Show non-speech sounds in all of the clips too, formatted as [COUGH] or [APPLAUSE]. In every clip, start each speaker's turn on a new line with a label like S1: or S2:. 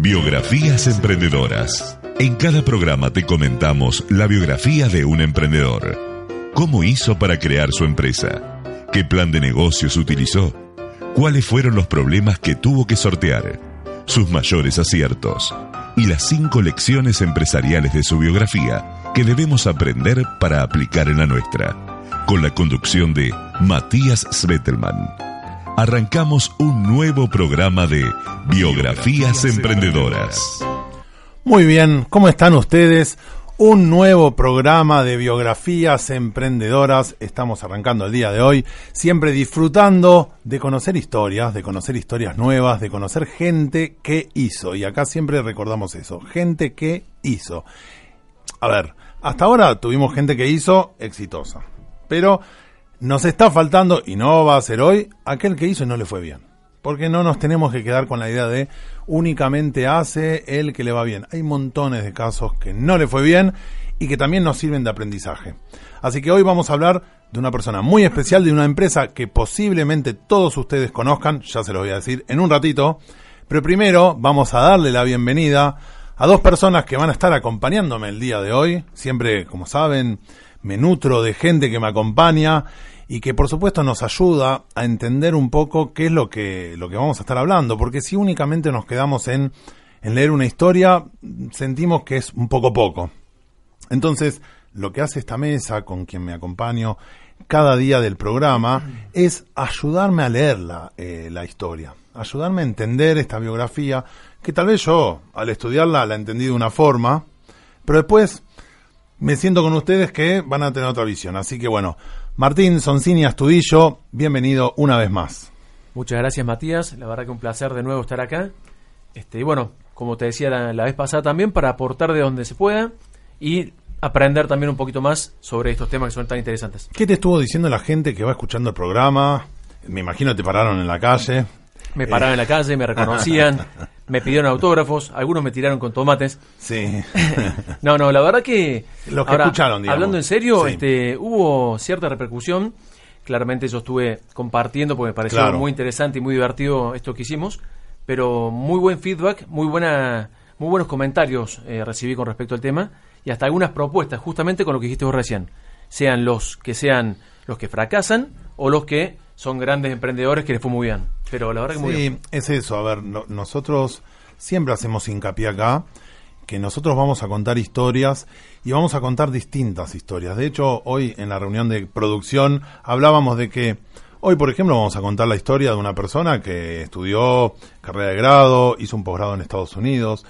S1: Biografías emprendedoras. En cada programa te comentamos la biografía de un emprendedor. ¿Cómo hizo para crear su empresa? ¿Qué plan de negocios utilizó? ¿Cuáles fueron los problemas que tuvo que sortear? Sus mayores aciertos. Y las cinco lecciones empresariales de su biografía que debemos aprender para aplicar en la nuestra. Con la conducción de Matías Svetelman arrancamos un nuevo programa de Biografías Emprendedoras.
S2: Muy bien, ¿cómo están ustedes? Un nuevo programa de biografías emprendedoras. Estamos arrancando el día de hoy, siempre disfrutando de conocer historias, de conocer historias nuevas, de conocer gente que hizo. Y acá siempre recordamos eso, gente que hizo. A ver, hasta ahora tuvimos gente que hizo exitosa. Pero nos está faltando, y no va a ser hoy, aquel que hizo y no le fue bien. Porque no nos tenemos que quedar con la idea de únicamente hace el que le va bien. Hay montones de casos que no le fue bien y que también nos sirven de aprendizaje. Así que hoy vamos a hablar de una persona muy especial, de una empresa que posiblemente todos ustedes conozcan, ya se lo voy a decir en un ratito. Pero primero vamos a darle la bienvenida a dos personas que van a estar acompañándome el día de hoy. Siempre, como saben, me nutro de gente que me acompaña y que por supuesto nos ayuda a entender un poco qué es lo que, lo que vamos a estar hablando, porque si únicamente nos quedamos en, en leer una historia, sentimos que es un poco poco. Entonces, lo que hace esta mesa con quien me acompaño cada día del programa es ayudarme a leer la, eh, la historia, ayudarme a entender esta biografía, que tal vez yo al estudiarla la entendí de una forma, pero después me siento con ustedes que van a tener otra visión. Así que bueno, Martín Soncini Astudillo, bienvenido una vez más.
S3: Muchas gracias Matías, la verdad que un placer de nuevo estar acá. Este, y bueno, como te decía la, la vez pasada también, para aportar de donde se pueda y aprender también un poquito más sobre estos temas que son tan interesantes.
S2: ¿Qué te estuvo diciendo la gente que va escuchando el programa? Me imagino te pararon en la calle.
S3: Me pararon en la calle, me reconocían, [LAUGHS] me pidieron autógrafos, algunos me tiraron con tomates.
S2: Sí. [LAUGHS]
S3: no, no, la verdad que...
S2: Los que escucharon, digamos.
S3: Hablando en serio,
S2: Sí.
S3: este, hubo cierta repercusión. Claramente yo estuve compartiendo porque me pareció
S2: Claro.
S3: muy interesante y muy divertido esto que hicimos. Pero muy buen feedback, muy buena, muy buenos comentarios eh, recibí con respecto al tema y hasta algunas propuestas, justamente con lo que dijiste vos recién. Sean los que sean los que fracasan o los que son grandes emprendedores que les fue muy bien. Pero la verdad que muy bien.
S2: Sí, es eso. A ver, no- nosotros siempre hacemos hincapié acá que nosotros vamos a contar historias y vamos a contar distintas historias. De hecho, hoy en la reunión de producción hablábamos de que hoy, por ejemplo, vamos a contar la historia de una persona que estudió carrera de grado, hizo un posgrado en Estados Unidos.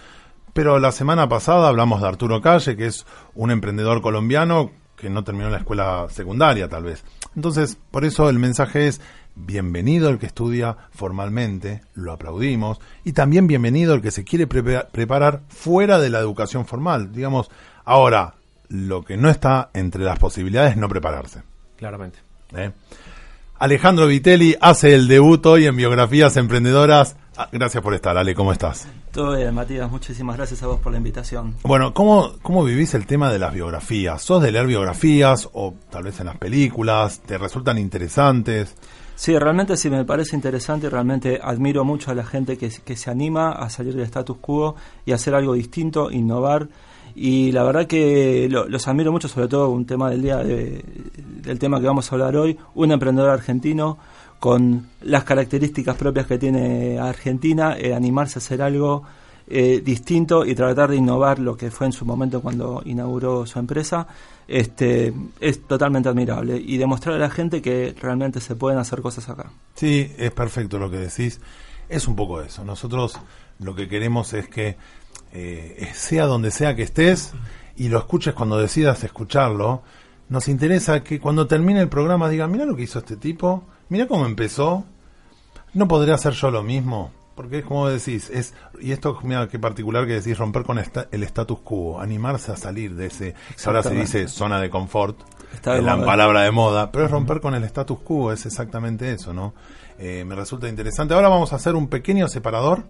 S2: Pero la semana pasada hablamos de Arturo Calle, que es un emprendedor colombiano que no terminó la escuela secundaria, tal vez. Entonces, por eso el mensaje es bienvenido el que estudia formalmente, lo aplaudimos, y también bienvenido el que se quiere prepa- preparar fuera de la educación formal. Digamos, ahora, lo que no está entre las posibilidades es no prepararse.
S3: Claramente.
S2: ¿eh? Alejandro Vitelli hace el debut hoy en Biografías Emprendedoras. Ah, gracias por estar, Ale, ¿cómo estás?
S4: Todo bien, Matías, muchísimas gracias a vos por la invitación.
S2: Bueno, ¿cómo, ¿cómo vivís el tema de las biografías? ¿Sos de leer biografías o tal vez en las películas? ¿Te resultan interesantes?
S4: Sí, realmente sí me parece interesante y realmente admiro mucho a la gente que, que se anima a salir del status quo y hacer algo distinto, innovar. Y la verdad que lo- los admiro mucho, sobre todo un tema del día de- del tema que vamos a hablar hoy, un emprendedor argentino con las características propias que tiene Argentina, animarse a hacer algo eh, distinto y tratar de innovar lo que fue en su momento cuando inauguró su empresa, este, es totalmente admirable y demostrar a la gente que realmente se pueden hacer cosas acá.
S2: Sí, es perfecto lo que decís. Es un poco eso. Nosotros lo que queremos es que eh, sea donde sea que estés y lo escuches cuando decidas escucharlo. Nos interesa que cuando termine el programa diga, mira lo que hizo este tipo, mira cómo empezó, no podría hacer yo lo mismo. porque es como decís, es y esto mira qué particular que decís romper con esta- el status quo, animarse a salir de ese, ahora se dice zona de confort,
S4: Está
S2: es la
S4: moda.
S2: palabra de moda, pero es romper con el status quo, es exactamente eso, ¿no? Eh, me resulta interesante. Ahora vamos a hacer un pequeño separador,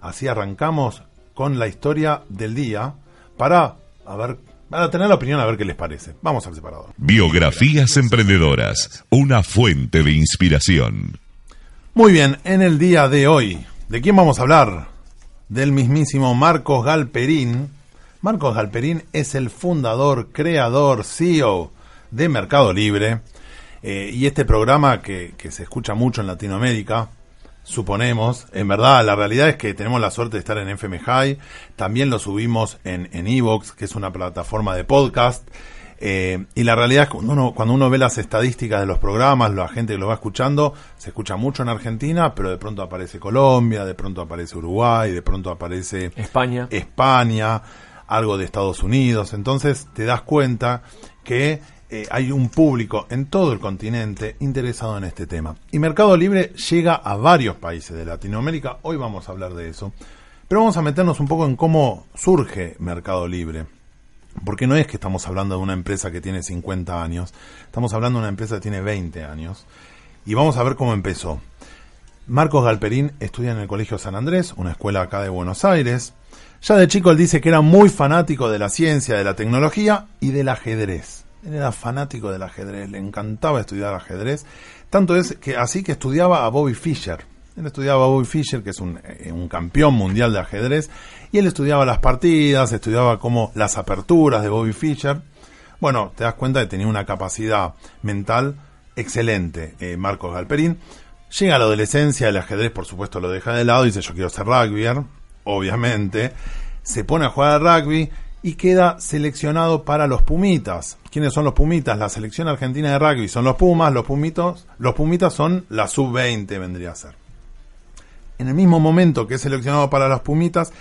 S2: así arrancamos con la historia del día para a ver, para tener la opinión a ver qué les parece. Vamos al separador.
S1: Biografías emprendedoras, una fuente de inspiración.
S2: Muy bien, en el día de hoy, ¿de quién vamos a hablar? Del mismísimo Marcos Galperín. Marcos Galperín es el fundador, creador, CEO de Mercado Libre. Eh, y este programa que, que se escucha mucho en Latinoamérica, suponemos, en verdad la realidad es que tenemos la suerte de estar en FM High, también lo subimos en en Evox, que es una plataforma de podcast, eh, y la realidad es que cuando uno, cuando uno ve las estadísticas de los programas, la gente que lo va escuchando, se escucha mucho en Argentina, pero de pronto aparece Colombia, de pronto aparece Uruguay, de pronto aparece
S3: España.
S2: España, algo de Estados Unidos. Entonces te das cuenta que eh, hay un público en todo el continente interesado en este tema. Y Mercado Libre llega a varios países de Latinoamérica. Hoy vamos a hablar de eso. Pero vamos a meternos un poco en cómo surge Mercado Libre. Porque no es que estamos hablando de una empresa que tiene 50 años, estamos hablando de una empresa que tiene 20 años. Y vamos a ver cómo empezó. Marcos Galperín estudia en el Colegio San Andrés, una escuela acá de Buenos Aires. Ya de chico él dice que era muy fanático de la ciencia, de la tecnología y del ajedrez. Él era fanático del ajedrez, le encantaba estudiar ajedrez. Tanto es que así que estudiaba a Bobby Fischer. Él estudiaba a Bobby Fischer, que es un, eh, campeón mundial de ajedrez, y él estudiaba las partidas, estudiaba como las aperturas de Bobby Fischer. Bueno, te das cuenta que tenía una capacidad mental excelente, eh, Marcos Galperín. Llega a la adolescencia, el ajedrez por supuesto lo deja de lado, dice yo quiero ser rugbyer, obviamente. Se pone a jugar al rugby y queda seleccionado para los Pumitas. ¿Quiénes son los Pumitas? La selección argentina de rugby son los Pumas, los Pumitos, los Pumitas son la sub-20 vendría a ser. En el mismo momento que es seleccionado para los Pumitas,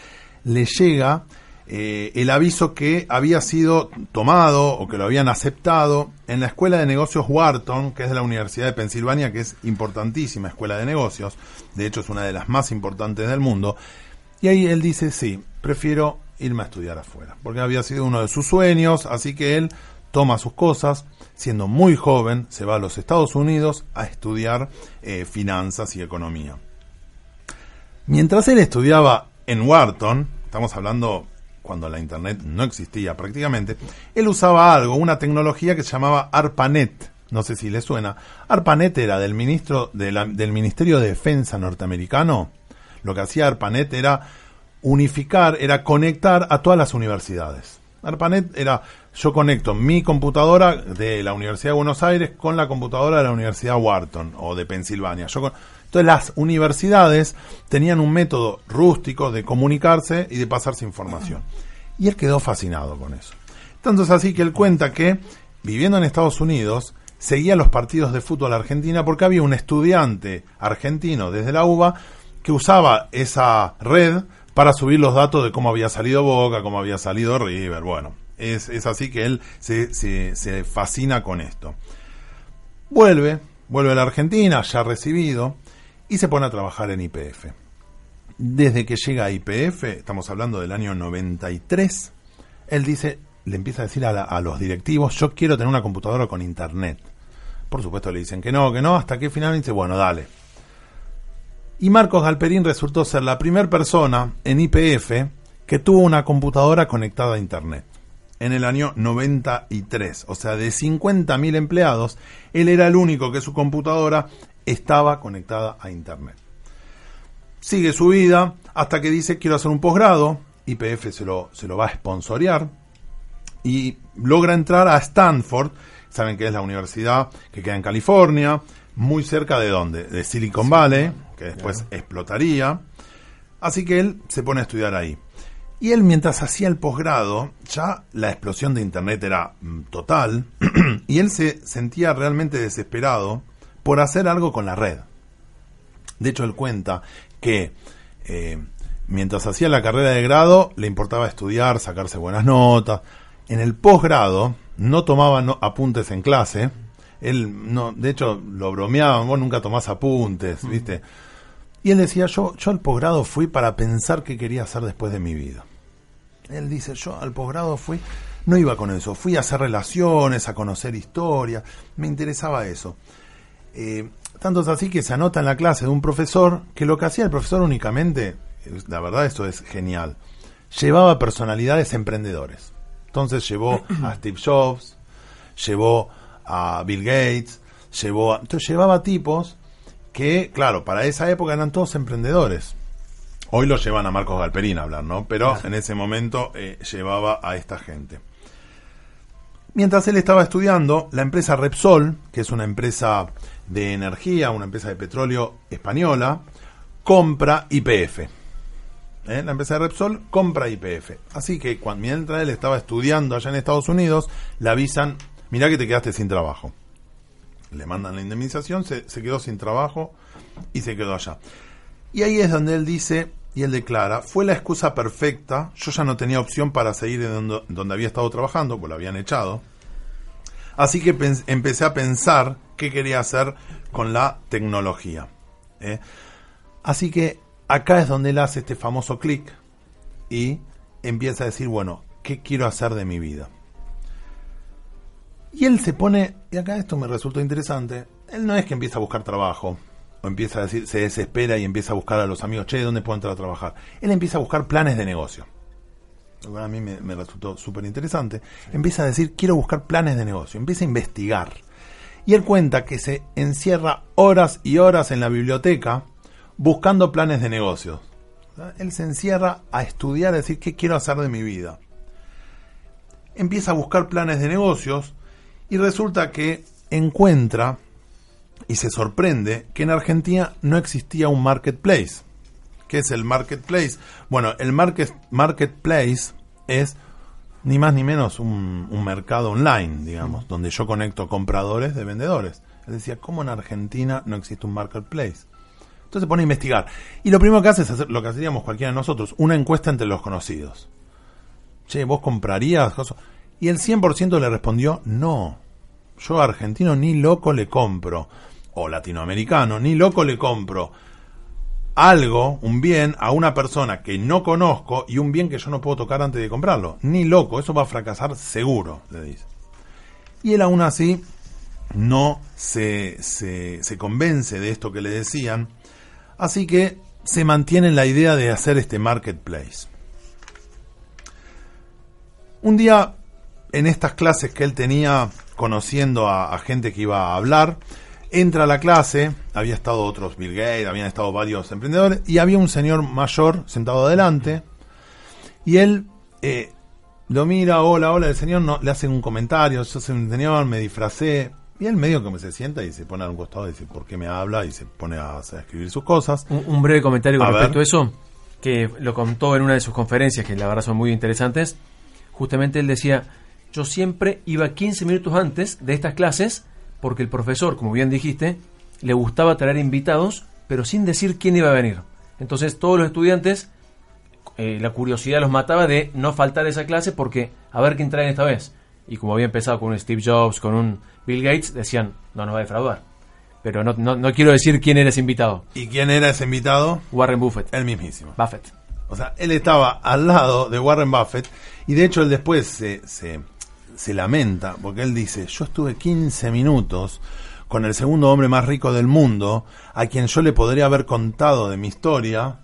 S2: le llega eh, el aviso que había sido tomado o que lo habían aceptado en la Escuela de Negocios Wharton, que es de la Universidad de Pensilvania, que es importantísima escuela de negocios, de hecho es una de las más importantes del mundo, y ahí él dice, sí, prefiero irme a estudiar afuera, porque había sido uno de sus sueños, así que él toma sus cosas, siendo muy joven, se va a los Estados Unidos a estudiar eh, finanzas y economía. Mientras él estudiaba en Wharton, estamos hablando cuando la internet no existía prácticamente, él usaba algo, una tecnología que se llamaba ARPANET. No sé si le suena. ARPANET era del ministro del Ministerio de Defensa norteamericano. Lo que hacía ARPANET era unificar, era conectar a todas las universidades. ARPANET era yo conecto mi computadora de la Universidad de Buenos Aires con la computadora de la Universidad Wharton o de Pensilvania. Entonces las universidades tenían un método rústico de comunicarse y de pasarse información. Y él quedó fascinado con eso. Tanto es así que él cuenta que, viviendo en Estados Unidos, seguía los partidos de fútbol argentina porque había un estudiante argentino desde la UBA que usaba esa red para subir los datos de cómo había salido Boca, cómo había salido River. Bueno, es, así que él se, se, se fascina con esto. Vuelve, vuelve a la Argentina, ya recibido, y se pone a trabajar en IPF. Desde que llega a IPF, estamos hablando del año 93, él dice, le empieza a decir a, a los directivos, yo quiero tener una computadora con internet. Por supuesto le dicen que no, que no, hasta que finalmente dice, bueno, dale. Y Marcos Galperín resultó ser la primera persona en IPF que tuvo una computadora conectada a internet. En el año 93, o sea, de 50.000 empleados, él era el único que su computadora estaba conectada a internet. Sigue su vida hasta que dice quiero hacer un posgrado, IPF se lo, se lo va a sponsorear y logra entrar a Stanford, saben que es la universidad que queda en California, muy cerca de dónde, de Silicon Valley, que después explotaría, así que él se pone a estudiar ahí. Y él mientras hacía el posgrado, ya la explosión de Internet era mm, total, [CLEARS THROAT] y él se sentía realmente desesperado por hacer algo con la red. De hecho, él cuenta que eh, mientras hacía la carrera de grado le importaba estudiar, sacarse buenas notas. En el posgrado no tomaba no- apuntes en clase. Él no, de hecho lo bromeaban, vos nunca tomás apuntes, ¿viste? Y él decía, yo, yo al posgrado fui para pensar qué quería hacer después de mi vida. Él dice, yo al posgrado fui, no iba con eso, fui a hacer relaciones, a conocer historia, me interesaba eso. Eh, tanto es así que se anota en la clase de un profesor que lo que hacía el profesor únicamente, la verdad esto es genial, llevaba personalidades emprendedores. Entonces llevó a [CLEARS THROAT] Steve Jobs, llevó a Bill Gates, llevó a, entonces llevaba tipos que, claro, para esa época eran todos emprendedores. Hoy lo llevan a Marcos Galperín a hablar, ¿no? Pero en ese momento eh, llevaba a esta gente. Mientras él estaba estudiando, la empresa Repsol, que es una empresa de energía, una empresa de petróleo española, compra IPF. ¿Eh? La empresa de Repsol compra IPF. Así que cuando mientras él estaba estudiando allá en Estados Unidos, le avisan, mirá que te quedaste sin trabajo. Le mandan la indemnización, se, quedó sin trabajo y se quedó allá. Y ahí es donde él dice, y él declara, fue la excusa perfecta, yo ya no tenía opción para seguir en donde, donde había estado trabajando, pues lo habían echado. Así que empecé a pensar qué quería hacer con la tecnología. ¿eh? Así que acá es donde él hace este famoso clic y empieza a decir, bueno, ¿qué quiero hacer de mi vida? Y él se pone, y acá esto me resultó interesante, él no es que empieza a buscar trabajo, o empieza a decir, se desespera y empieza a buscar a los amigos, che, ¿dónde puedo entrar a trabajar? Él empieza a buscar planes de negocio. Lo a mí me, me resultó súper interesante. Empieza a decir, quiero buscar planes de negocio. Empieza a investigar. Y él cuenta que se encierra horas y horas en la biblioteca buscando planes de negocios. Él se encierra a estudiar, a decir, ¿qué quiero hacer de mi vida? Empieza a buscar planes de negocios y resulta que encuentra y se sorprende que en Argentina no existía un marketplace. ¿Qué es el marketplace? Bueno, el market, marketplace es ni más ni menos un, mercado online, digamos, donde yo conecto compradores de vendedores. Él decía, ¿cómo en Argentina no existe un marketplace? Entonces se pone a investigar. Y lo primero que hace es hacer lo que hacíamos cualquiera de nosotros, una encuesta entre los conocidos. Che, ¿vos comprarías? Y el 100% le respondió, no. Yo argentino ni loco le compro o latinoamericano, ni loco le compro algo, un bien, a una persona que no conozco y un bien que yo no puedo tocar antes de comprarlo. Ni loco, eso va a fracasar seguro, le dice. Y él aún así no se, se, convence de esto que le decían, así que se mantiene en la idea de hacer este marketplace. Un día, en estas clases que él tenía conociendo a gente que iba a hablar, entra a la clase, había estado otros Bill Gates, habían estado varios emprendedores, y había un señor mayor sentado adelante, y él eh, lo mira, hola, hola, el señor no, le hace un comentario, yo soy un señor, me disfracé, y él medio que se sienta y se pone a un costado y dice, ¿por qué me habla? Y se pone a, escribir sus cosas.
S3: Un, breve comentario con respecto a eso, que lo contó en una de sus conferencias, que la verdad son muy interesantes. Justamente él decía, yo siempre iba 15 minutos antes de estas clases porque el profesor, como bien dijiste, le gustaba traer invitados, pero sin decir quién iba a venir. Entonces todos los estudiantes, eh, la curiosidad los mataba de no faltar a esa clase porque a ver quién traen esta vez. Y como había empezado con un Steve Jobs, con un Bill Gates, decían, no nos va a defraudar. Pero no, no, quiero decir quién era ese invitado.
S2: ¿Y quién era ese invitado?
S3: Warren Buffett.
S2: El mismísimo.
S3: Buffett.
S2: O sea, él estaba al lado de Warren Buffett y de hecho él después se, se se lamenta porque él dice, yo estuve 15 minutos con el segundo hombre más rico del mundo, a quien yo le podría haber contado de mi historia,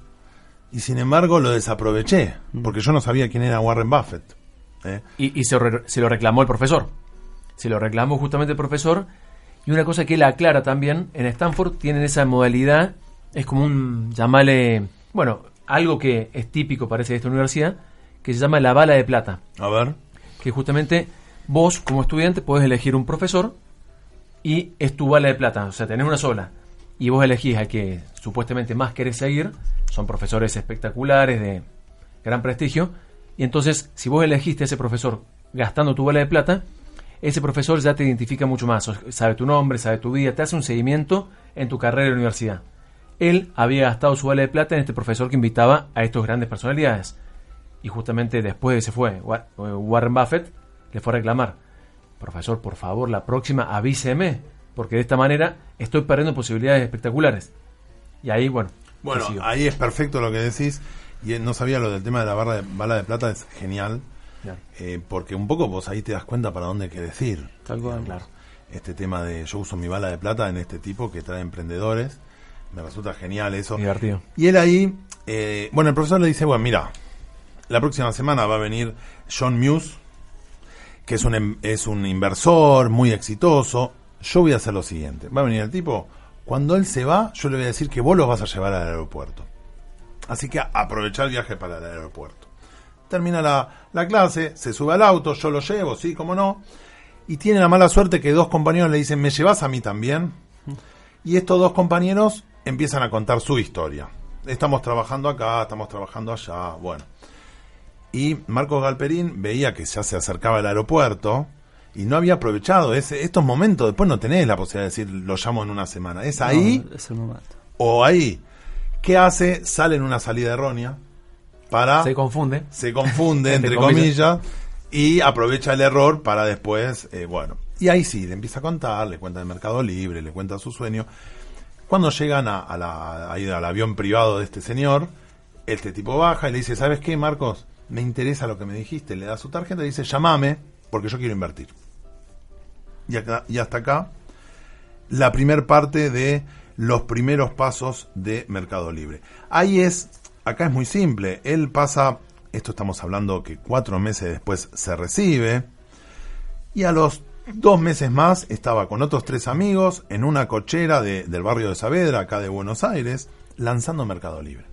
S2: y sin embargo lo desaproveché, porque yo no sabía quién era Warren Buffett.
S3: ¿eh? Y, se, lo reclamó el profesor. Se lo reclamó justamente el profesor. Y una cosa que él aclara también, en Stanford tienen esa modalidad, es como un, llamale, bueno, algo que es típico parece de esta universidad, que se llama la bala de plata.
S2: A ver.
S3: Que justamente vos como estudiante podés elegir un profesor y es tu bala de plata, o sea, tenés una sola. Y vos elegís a que supuestamente más querés seguir, son profesores espectaculares de gran prestigio, y entonces si vos elegiste a ese profesor gastando tu bala de plata, ese profesor ya te identifica mucho más, sabe tu nombre, sabe tu vida, te hace un seguimiento en tu carrera en la universidad. Él había gastado su bala de plata en este profesor que invitaba a estas grandes personalidades. Y justamente después se fue Warren Buffett, le fue a reclamar, profesor, por favor, la próxima avíseme, porque de esta manera estoy perdiendo posibilidades espectaculares. Y ahí, bueno,
S2: Bueno, ahí es perfecto lo que decís. Y eh, no sabía lo del tema de la barra de, bala de plata, es genial. Eh, porque un poco vos ahí te das cuenta para dónde hay que decir.
S4: Tal cual.
S2: digamos. Este tema de yo uso mi bala de plata en este tipo que trae emprendedores. Me resulta genial eso.
S3: Divertido.
S2: Y él ahí, eh, bueno, el profesor le dice, bueno, mira, la próxima semana va a venir John Muse, que es un, em- es un inversor muy exitoso. Yo voy a hacer lo siguiente. Va a venir el tipo, cuando él se va, yo le voy a decir que vos lo vas a llevar al aeropuerto. Así que aprovechar el viaje para el aeropuerto. Termina la, la clase, se sube al auto, yo lo llevo, sí, cómo no. Y tiene la mala suerte que dos compañeros le dicen, ¿me llevas a mí también? Y estos dos compañeros empiezan a contar su historia. Estamos trabajando acá, estamos trabajando allá, bueno. Y Marcos Galperín veía que ya se acercaba el aeropuerto y no había aprovechado ese, estos momentos. Después no tenés la posibilidad de decir, lo llamo en una semana. Es ahí
S4: No, es el momento.
S2: o ahí. ¿Qué hace? Sale en una salida errónea para
S3: Se confunde.
S2: se confunde, [LAUGHS] entre
S3: comillas.
S2: y aprovecha el error para después, eh, bueno. Y ahí sí, le empieza a contar, le cuenta el Mercado Libre, le cuenta su sueño. Cuando llegan a, a la, al avión privado de este señor, este tipo baja y le dice, ¿sabes qué, Marcos? Me interesa lo que me dijiste. Le da su tarjeta y dice, llamame, porque yo quiero invertir. Y, acá, y hasta acá, la primer parte de los primeros pasos de Mercado Libre. Ahí es, acá es muy simple. Él pasa, esto estamos hablando que cuatro meses después se recibe, y a los dos meses más estaba con otros tres amigos en una cochera de- del barrio de Saavedra, acá de Buenos Aires, lanzando Mercado Libre.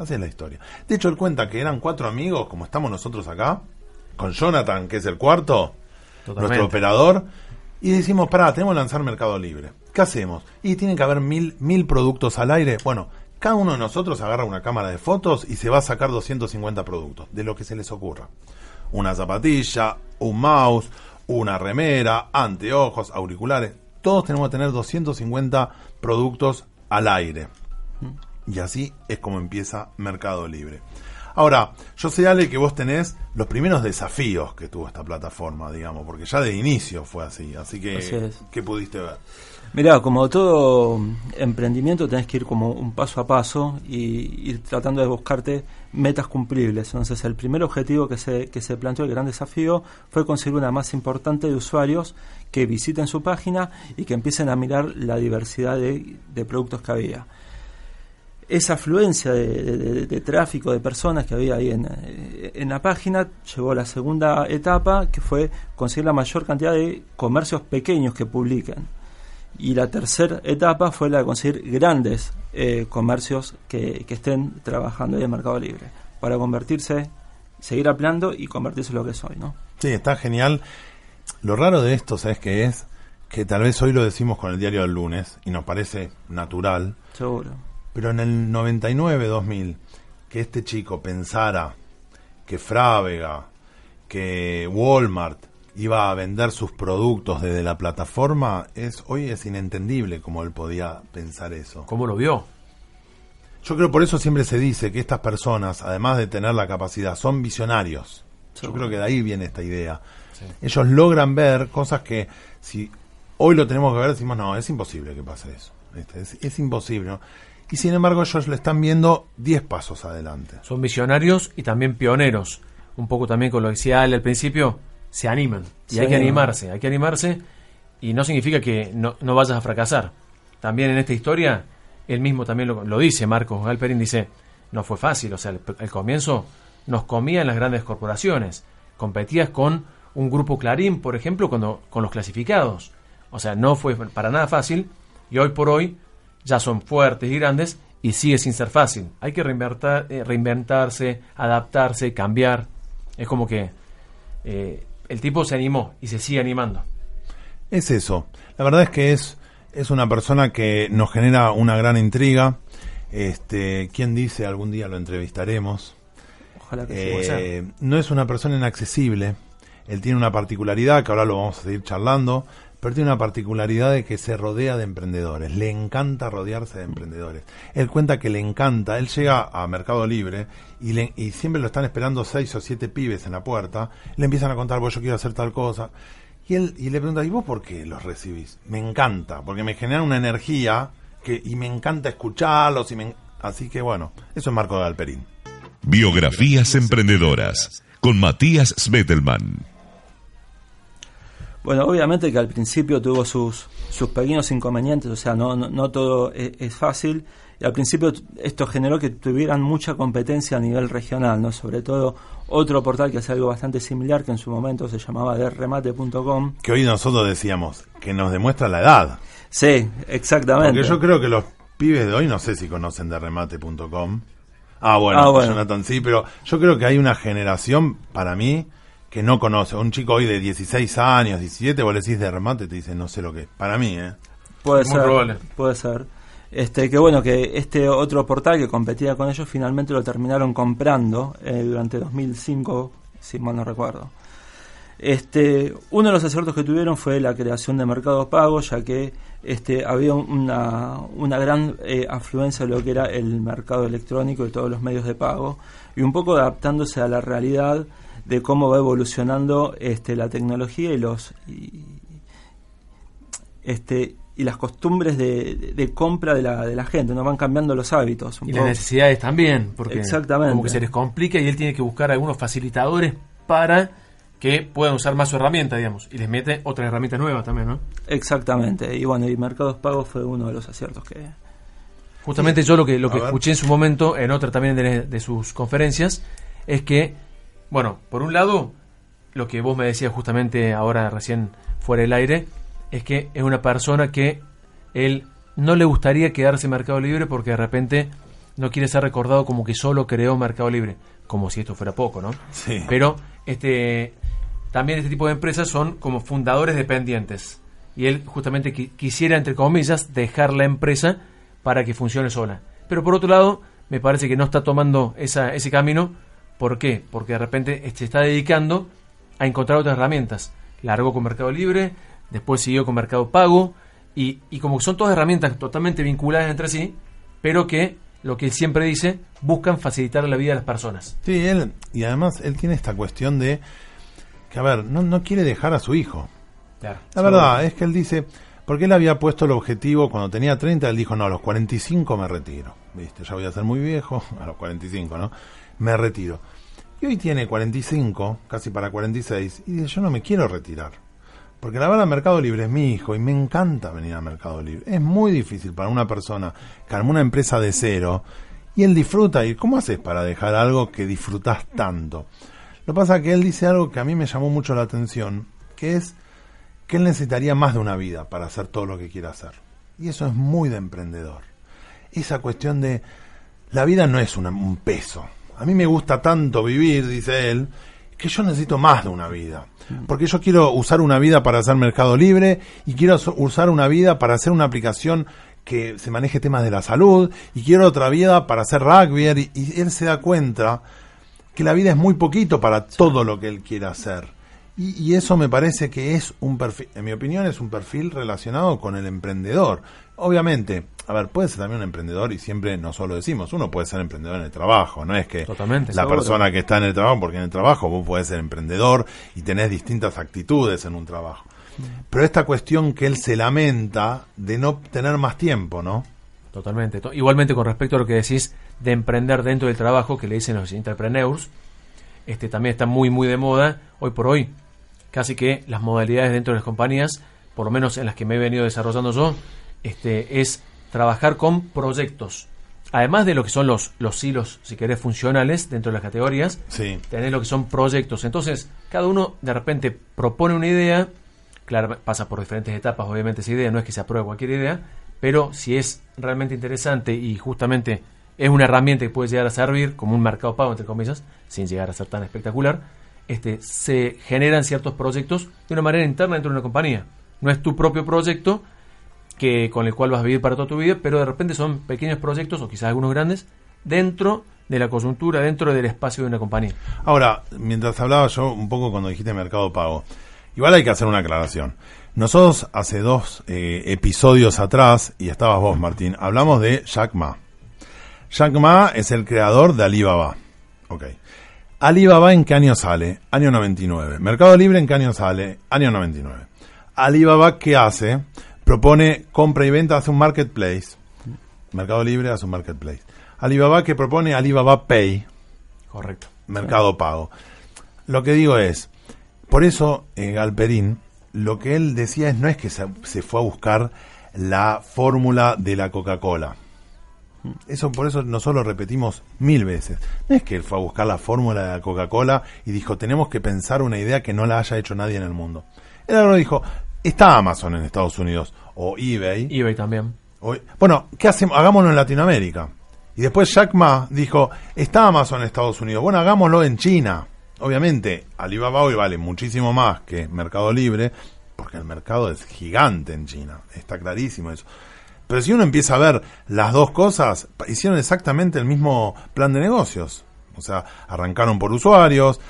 S2: Así es la historia. De hecho, él cuenta que eran cuatro amigos, como estamos nosotros acá, con Jonathan, que es el cuarto,
S3: Totalmente.
S2: nuestro operador, y decimos, pará, tenemos que lanzar Mercado Libre. ¿Qué hacemos? Y tienen que haber mil, mil productos al aire. Bueno, cada uno de nosotros agarra una cámara de fotos y se va a sacar 250 productos, de lo que se les ocurra. Una zapatilla, un mouse, una remera, anteojos, auriculares. Todos tenemos que tener 250 productos al aire. Y así es como empieza Mercado Libre. Ahora, yo sé, Ale, que vos tenés los primeros desafíos que tuvo esta plataforma, digamos, porque ya de inicio fue así. Así que,
S4: Así.
S2: ¿qué pudiste ver?
S4: Mirá, como todo emprendimiento tenés que ir como un paso a paso y ir tratando de buscarte metas cumplibles. Entonces el primer objetivo que se, que se planteó, el gran desafío, fue conseguir una masa importante de usuarios que visiten su página y que empiecen a mirar la diversidad de, de productos que había. Esa afluencia de, de- de- de tráfico de personas que había ahí en, eh, en la página llegó a la segunda etapa, que fue conseguir la mayor cantidad de comercios pequeños que publiquen. Y la tercera etapa fue la de conseguir grandes eh, comercios que, que estén trabajando ahí en Mercado Libre para convertirse, seguir ampliando y convertirse en lo que es hoy, ¿no?
S2: Sí, está genial. Lo raro de esto, ¿sabes qué es? Que tal vez hoy lo decimos con el diario del lunes y nos parece natural,
S4: Seguro.
S2: Pero en el 99-2000, que este chico pensara que Frávega, que Walmart iba a vender sus productos desde la plataforma, es hoy es inentendible cómo él podía pensar eso.
S3: ¿Cómo lo vio?
S2: Yo creo por eso siempre se dice que estas personas, además de tener la capacidad, son visionarios. Yo creo que de ahí viene esta idea. Ellos logran ver cosas que si hoy lo tenemos que ver, decimos, no, es imposible que pase eso. Es, es imposible. ¿no? Y sin embargo ellos lo están viendo 10 pasos adelante.
S3: Son visionarios y también pioneros. Un poco también con lo que decía Ale al principio, se animan. Y
S4: Se
S3: hay que animarse, hay que animarse. Y no significa que no, no vayas a fracasar. También en esta historia, él mismo también lo, lo dice, Marcos Galperín dice, no fue fácil. O sea, al, al comienzo nos comían las grandes corporaciones. Competías con un grupo Clarín, por ejemplo, cuando, con los clasificados. O sea, no fue para nada fácil. Y hoy por hoy ya son fuertes y grandes y sigue sin ser fácil. Hay que reinventar- eh, reinventarse, adaptarse, cambiar. Es como que eh, el tipo se animó y se sigue animando.
S2: Es eso. La verdad es que es, es una persona que nos genera una gran intriga. Este, ¿Quién dice algún día lo entrevistaremos?
S4: Ojalá que
S2: Eh, no es una persona inaccesible. Él tiene una particularidad, que ahora lo vamos a seguir charlando, pero tiene una particularidad de que se rodea de emprendedores. Le encanta rodearse de emprendedores. Él cuenta que le encanta. Él llega a Mercado Libre y, le- y siempre lo están esperando seis o siete pibes en la puerta. Le empiezan a contar, vos yo quiero hacer tal cosa. Y él y le pregunta, ¿y vos por qué los recibís? Me encanta, porque me genera una energía que, y me encanta escucharlos y me, Así que bueno, eso es Marco Galperín.
S1: Biografías emprendedoras con Matías Svetelman.
S4: Bueno, obviamente que al principio tuvo sus, sus pequeños inconvenientes, o sea, no, no, todo es, es, fácil. Y al principio esto generó que tuvieran mucha competencia a nivel regional, ¿no? Sobre todo otro portal que hace algo bastante similar, que en su momento se llamaba derremate.com.
S2: Que hoy nosotros decíamos que nos demuestra la edad.
S4: Sí, exactamente.
S2: Porque yo creo que los pibes de hoy no sé si conocen derremate.com. Ah, bueno,
S4: Ah, bueno.
S2: Jonathan, sí, pero yo creo que hay una generación, para mí, que no conoce. Un chico hoy de 16 años, 17, vos le decís de remate, te dice, no sé lo que es. Para mí, ¿eh?
S4: Puede
S3: Muy
S4: ser,
S3: probable.
S4: puede ser. Este, que bueno, que este otro portal que competía con ellos finalmente lo terminaron comprando eh, durante 2005, si mal no recuerdo. Este, uno de los aciertos que tuvieron fue la creación de Mercado Pago, ya que este, había una, una gran eh, afluencia de lo que era el mercado electrónico y todos los medios de pago, y un poco adaptándose a la realidad de cómo va evolucionando este, la tecnología y los y, este y las costumbres de, compra de la, de la gente, no van cambiando los hábitos. un
S3: Y las necesidades también, porque
S4: Exactamente.
S3: como que se les complica y él tiene que buscar algunos facilitadores para que puedan usar más su herramienta, digamos. Y les mete otras herramientas nuevas también, ¿no?
S4: Exactamente. Y bueno, y Mercados Pagos fue uno de los aciertos que...
S3: Justamente yo lo que, lo
S2: A
S3: que
S2: ver.
S3: escuché en su momento, en otra también de, de sus conferencias, es que, bueno, por un lado, lo que vos me decías justamente ahora recién fuera del aire, es que es una persona que él no le gustaría quedarse en Mercado Libre porque de repente no quiere ser recordado como que solo creó Mercado Libre, como si esto fuera poco, ¿no?
S2: Sí.
S3: Pero este también este tipo de empresas son como fundadores dependientes. Y él justamente qui- quisiera, entre comillas, dejar la empresa para que funcione sola. Pero por otro lado, me parece que no está tomando esa, ese camino. ¿Por qué? Porque de repente se está dedicando a encontrar otras herramientas. Largó con Mercado Libre, después siguió con Mercado Pago, y, y como que son todas herramientas totalmente vinculadas entre sí, pero que, lo que él siempre dice, buscan facilitar la vida de las personas.
S2: Sí, él, y además él tiene esta cuestión de que, a ver, no, no quiere dejar a su hijo.
S3: Claro.
S2: La verdad es que él dice, porque él había puesto el objetivo cuando tenía 30, él dijo, no, a los 45 me retiro. Viste, ya voy a ser muy viejo, [LAUGHS] a los 45, ¿no? Me retiro. Y hoy tiene 45, casi para 46, y dice, yo no me quiero retirar. Porque la verdad, Mercado Libre es mi hijo y me encanta venir a Mercado Libre. Es muy difícil para una persona que armó una empresa de cero y él disfruta. ¿Y cómo haces para dejar algo que disfrutas tanto? Lo que pasa es que él dice algo que a mí me llamó mucho la atención, que es que él necesitaría más de una vida para hacer todo lo que quiera hacer. Y eso es muy de emprendedor. Esa cuestión de la vida no es un peso. A mí me gusta tanto vivir, dice él, que yo necesito más de una vida. Porque yo quiero usar una vida para hacer mercado libre y quiero usar una vida para hacer una aplicación que se maneje temas de la salud y quiero otra vida para hacer rugby y, y él se da cuenta que la vida es muy poquito para todo lo que él quiere hacer. Y, y eso me parece que es un perfil, en mi opinión, es un perfil relacionado con el emprendedor. Obviamente, a ver, puede ser también un emprendedor y siempre no solo decimos, uno puede ser emprendedor en el trabajo, no es que
S3: Totalmente,
S2: la
S3: seguro.
S2: persona que está en el trabajo, porque en el trabajo vos podés ser emprendedor y tenés distintas actitudes en un trabajo. Pero esta cuestión que él se lamenta de no tener más tiempo, ¿no?
S3: Totalmente. To- Igualmente con respecto a lo que decís de emprender dentro del trabajo, que le dicen los entrepreneurs, este también está muy muy de moda hoy por hoy. Casi que las modalidades dentro de las compañías, por lo menos en las que me he venido desarrollando yo, este es trabajar con proyectos. Además de lo que son los, los hilos, si querés, funcionales dentro de las categorías,
S2: Sí.
S3: tenés lo que son proyectos. Entonces, cada uno de repente propone una idea, claro, pasa por diferentes etapas, obviamente, esa idea, no es que se apruebe cualquier idea, pero si es realmente interesante y justamente es una herramienta que puede llegar a servir como un mercado pago, entre comillas, sin llegar a ser tan espectacular, este, se generan ciertos proyectos de una manera interna dentro de una compañía. No es tu propio proyecto que con el cual vas a vivir para toda tu vida, pero de repente son pequeños proyectos, o quizás algunos grandes, dentro de la coyuntura, dentro del espacio de una compañía.
S2: Ahora, mientras hablaba yo un poco cuando dijiste Mercado Pago, igual hay que hacer una aclaración. Nosotros hace dos eh, episodios atrás, y estabas vos, Martín, hablamos de Jack Ma. Jack Ma es el creador de Alibaba. Ok. Alibaba en qué año sale? Año 99. Mercado Libre en qué año sale? Año 99. Alibaba, ¿qué hace? Propone compra y venta, hace un marketplace. Mercado Libre hace un marketplace. Alibaba que propone Alibaba Pay,
S3: Correcto.
S2: Mercado Pago. Lo que digo es, por eso eh, Galperín, lo que él decía es no es que se, se fue a buscar la fórmula de la Coca-Cola. Eso por eso nosotros lo repetimos mil veces. No es que él fue a buscar la fórmula de la Coca-Cola y dijo, tenemos que pensar una idea que no la haya hecho nadie en el mundo. Él ahora dijo, está Amazon en Estados Unidos o eBay.
S3: eBay también.
S2: o- bueno, ¿qué hacemos? Hagámoslo en Latinoamérica. Y después Jack Ma dijo, está Amazon en Estados Unidos. Bueno, hagámoslo en China. Obviamente, Alibaba hoy vale muchísimo más que Mercado Libre, porque el mercado es gigante en China. Está clarísimo eso. Pero si uno empieza a ver las dos cosas, hicieron exactamente el mismo plan de negocios. O sea, arrancaron por usuarios,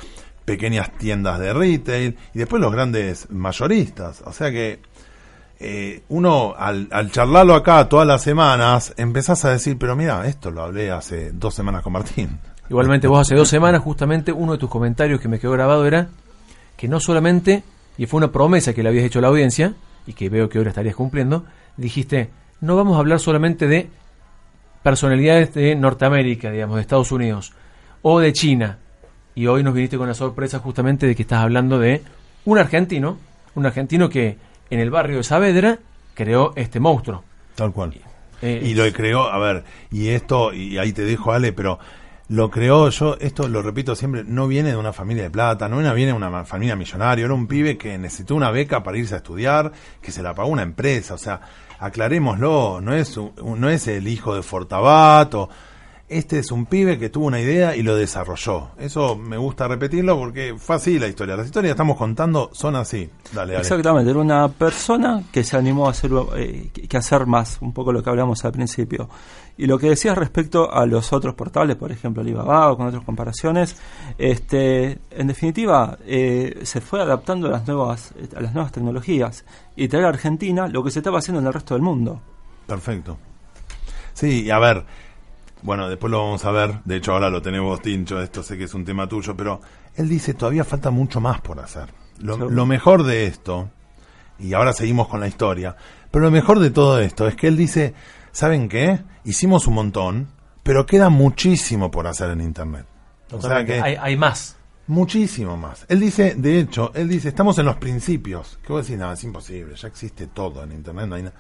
S2: pequeñas tiendas de retail y después los grandes mayoristas. O sea que eh, uno al, al charlarlo acá todas las semanas, empezás a decir, pero mira, esto lo hablé hace dos semanas con Martín.
S3: Igualmente vos hace dos semanas justamente uno de tus comentarios que me quedó grabado era que no solamente, y fue una promesa que le habías hecho a la audiencia, y que veo que ahora estarías cumpliendo, dijiste, no vamos a hablar solamente de personalidades de Norteamérica, digamos, de Estados Unidos, o de China, y hoy nos viniste con la sorpresa justamente de que estás hablando de un argentino, un argentino que en el barrio de Saavedra creó este monstruo.
S2: Tal cual.
S3: Eh,
S2: Y lo creó, a ver, y esto, y ahí te dejo Ale, pero lo creó yo, esto lo repito siempre, no viene de una familia de plata, no viene de una familia millonaria, era un pibe que necesitó una beca para irse a estudiar, que se la pagó una empresa, o sea, aclarémoslo, no es, no es el hijo de Fortabat, o- este es un pibe que tuvo una idea y lo desarrolló. Eso me gusta repetirlo porque fue así la historia. Las historias que estamos contando son así. Dale, dale.
S4: Exactamente, era una persona que se animó a hacer, eh, que hacer más, un poco lo que hablamos al principio. Y lo que decías respecto a los otros portales, por ejemplo Alibaba o con otras comparaciones, este, en definitiva eh, se fue adaptando a las nuevas a las nuevas tecnologías y traer a Argentina lo que se estaba haciendo en el resto del mundo.
S2: Perfecto. Sí, a ver, bueno, después lo vamos a ver, de hecho ahora lo tenemos Tincho, esto sé que es un tema tuyo, pero él dice todavía falta mucho más por hacer. Lo, lo mejor de esto, y ahora seguimos con la historia, pero lo mejor de todo esto es que él dice, ¿saben qué? Hicimos un montón, pero queda muchísimo por hacer en Internet. O sea que
S3: hay, hay más.
S2: Muchísimo más. Él dice, de hecho, él dice, estamos en los principios. Que vos decís, no, es imposible, ya existe todo en Internet. No hay na-".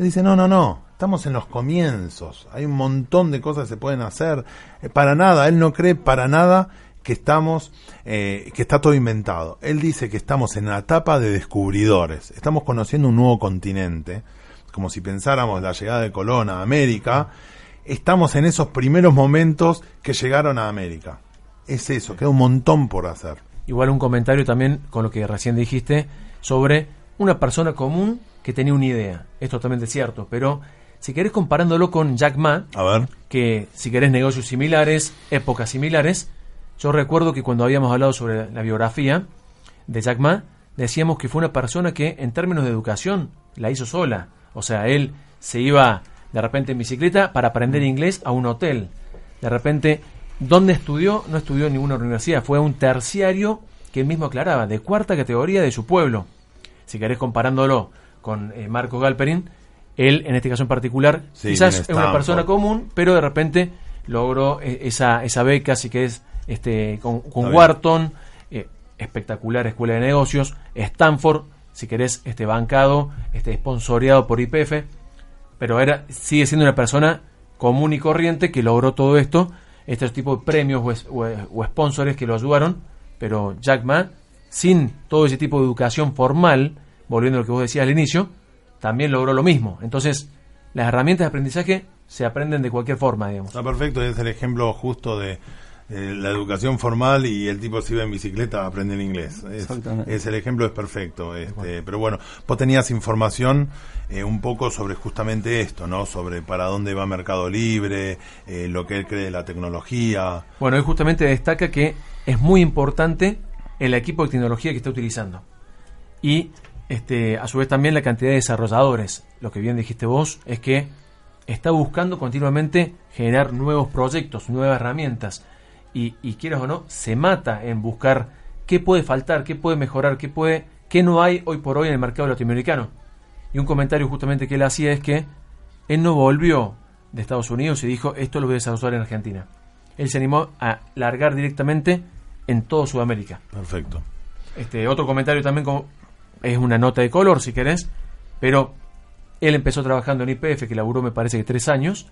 S2: Él dice, no, no, no, estamos en los comienzos. Hay un montón de cosas que se pueden hacer. Eh, para nada, él no cree para nada que estamos, eh, que está todo inventado. Él dice que estamos en la etapa de descubridores. Estamos conociendo un nuevo continente. Como si pensáramos la llegada de Colón a América. Estamos en esos primeros momentos que llegaron a América. Es eso, queda un montón por hacer.
S3: Igual un comentario también con lo que recién dijiste sobre una persona común que tenía una idea. Es totalmente cierto, pero si querés comparándolo con Jack Ma,
S2: A ver.
S3: que si querés negocios similares, épocas similares, yo recuerdo que cuando habíamos hablado sobre la biografía de Jack Ma, decíamos que fue una persona que en términos de educación la hizo sola. O sea, él se iba de repente en bicicleta para aprender inglés a un hotel. De repente, ¿dónde estudió? No estudió en ninguna universidad, fue un terciario que él mismo aclaraba, de cuarta categoría de su pueblo. Si querés comparándolo con eh, Marco Galperin, él en este caso en particular,
S2: Sí,
S3: quizás es una persona común, pero de repente logró eh, esa, esa beca, así que es este, con. Wharton, eh, espectacular escuela de negocios, Stanford, si querés, este bancado, este sponsoreado por IPF, pero era, sigue siendo una persona común y corriente que logró todo esto, estos tipos de premios o, o, o sponsors que lo ayudaron, pero Jack Ma, sin todo ese tipo de educación formal, volviendo a lo que vos decías al inicio, también logró lo mismo. Entonces, las herramientas de aprendizaje se aprenden de cualquier forma, digamos.
S2: Está perfecto, es el ejemplo justo de eh, la educación formal y el tipo se iba en bicicleta a aprender inglés. Es,
S4: Exactamente.
S2: es el ejemplo, es perfecto. Este, pero bueno, vos tenías información eh, un poco sobre justamente esto, ¿no? Sobre para dónde va Mercado Libre, eh, lo que él cree de la tecnología.
S3: Bueno, él justamente destaca que es muy importante el equipo de tecnología que está utilizando. Y este, a su vez también la cantidad de desarrolladores. Lo que bien dijiste vos es que está buscando continuamente generar nuevos proyectos, nuevas herramientas. Y, y quieras o no, se mata en buscar qué puede faltar, qué puede mejorar, qué, puede, qué no hay hoy por hoy en el mercado latinoamericano. Y un comentario justamente que él hacía es que él no volvió de Estados Unidos y dijo, esto lo voy a desarrollar en Argentina. Él se animó a largar directamente en todo Sudamérica.
S2: Perfecto.
S3: Este, otro comentario también como es una nota de color, si querés, pero él empezó trabajando en IPF, que laburó me parece que tres años,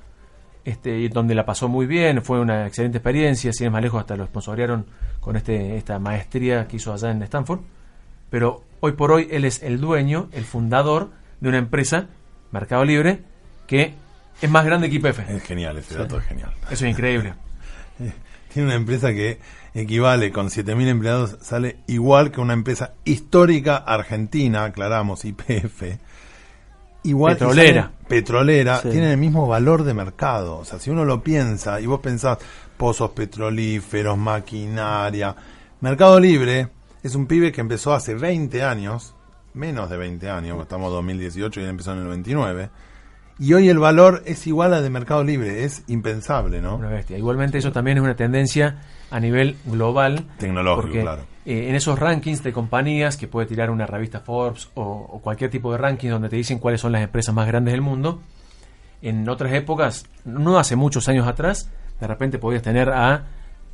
S3: este, donde la pasó muy bien, fue una excelente experiencia, si es más lejos hasta lo sponsorearon con este, esta maestría que hizo allá en Stanford, pero hoy por hoy él es el dueño, el fundador de una empresa, Mercado Libre, que es más grande que IPF.
S2: Es genial, ese dato es genial.
S3: Eso es increíble. [LAUGHS]
S2: Tiene una empresa que equivale con 7.000 empleados, sale igual que una empresa histórica argentina, aclaramos, IPF. Igual
S3: petrolera.
S2: petrolera,
S4: Sí.
S2: tienen el mismo valor de mercado. O sea, si uno lo piensa y vos pensás pozos petrolíferos, maquinaria. Mercado Libre es un pibe que empezó hace 20 años, menos de 20 años, estamos en 2018 y él empezó en el 99. Y hoy el valor es igual al de Mercado Libre, es impensable, ¿no?
S3: Una bestia. Igualmente eso también es una tendencia a nivel global.
S2: Tecnológico,
S3: porque,
S2: claro.
S3: eh, en esos rankings de compañías que puede tirar una revista Forbes o, o cualquier tipo de ranking donde te dicen cuáles son las empresas más grandes del mundo, en otras épocas, no hace muchos años atrás, de repente podías tener a